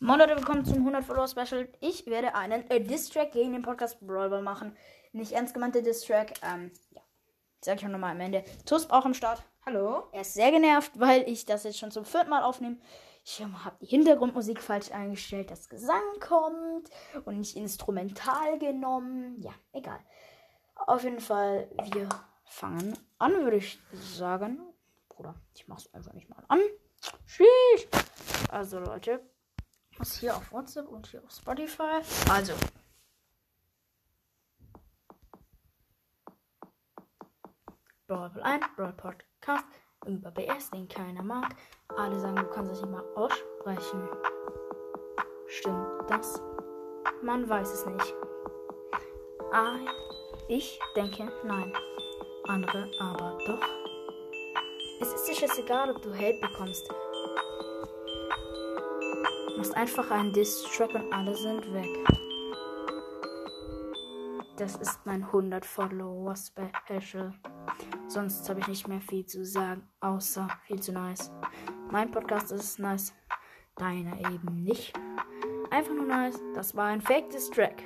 Moin Leute, willkommen zum 100 Follower Special. Ich werde einen äh, Diss-Track gegen den Podcast Brawl Ball machen. Nicht ernst gemeinte Diss-Track. Ähm, ja. Sag ich auch nochmal am Ende. Tusp auch am Start. Hallo? Er ist sehr genervt, weil ich das jetzt schon zum vierten Mal aufnehme. Ich habe die Hintergrundmusik falsch eingestellt, das Gesang kommt und nicht instrumental genommen. Ja, egal. Auf jeden Fall, wir fangen an, würde ich sagen. Bruder, ich mach's einfach nicht mal an. Sheesh. Also Leute, was hier auf WhatsApp und hier auf Spotify. Also. Brawl 1, Brawl Podcast über BS, den keiner mag. Alle sagen, du kannst es nicht mal aussprechen. Stimmt das? Man weiß es nicht. Ah, ich denke nein. Andere aber doch. Es ist jetzt egal, ob du Hate bekommst. Machst einfach einen Diss-Track und alle sind weg. Das ist mein 100 Follower Special. Sonst habe ich nicht mehr viel zu sagen, außer viel zu nice. Mein Podcast ist nice, deiner eben nicht. Einfach nur nice. Das war ein Fake Diss Track.